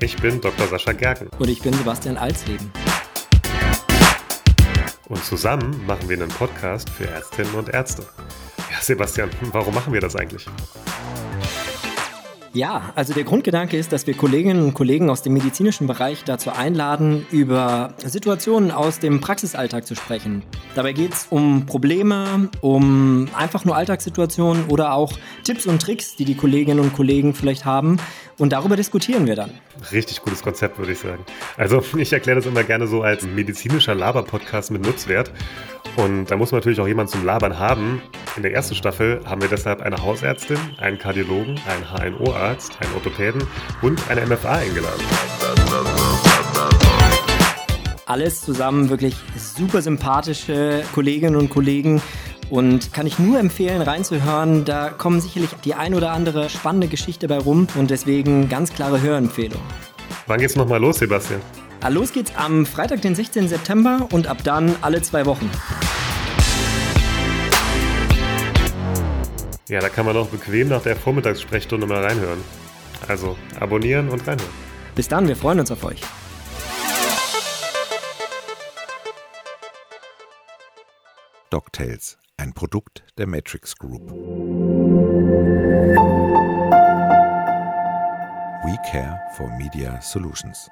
Ich bin Dr. Sascha Gerken. Und ich bin Sebastian Alsleben. Und zusammen machen wir einen Podcast für Ärztinnen und Ärzte. Ja, Sebastian, warum machen wir das eigentlich? Ja, also der Grundgedanke ist, dass wir Kolleginnen und Kollegen aus dem medizinischen Bereich dazu einladen, über Situationen aus dem Praxisalltag zu sprechen. Dabei geht es um Probleme, um einfach nur Alltagssituationen oder auch Tipps und Tricks, die die Kolleginnen und Kollegen vielleicht haben. Und darüber diskutieren wir dann. Richtig gutes Konzept, würde ich sagen. Also ich erkläre das immer gerne so als medizinischer Laber-Podcast mit Nutzwert. Und da muss man natürlich auch jemanden zum Labern haben. In der ersten Staffel haben wir deshalb eine Hausärztin, einen Kardiologen, einen HNO-Arzt, einen Orthopäden und eine MFA eingeladen. Alles zusammen wirklich super sympathische Kolleginnen und Kollegen, und kann ich nur empfehlen, reinzuhören. Da kommen sicherlich die ein oder andere spannende Geschichte bei rum und deswegen ganz klare Hörempfehlung. Wann geht's nochmal los, Sebastian? Ah, los geht's am Freitag, den 16. September und ab dann alle zwei Wochen. Ja, da kann man auch bequem nach der Vormittagssprechstunde mal reinhören. Also abonnieren und reinhören. Bis dann, wir freuen uns auf euch. DocTales, ein Produkt der Matrix Group. We care for Media Solutions.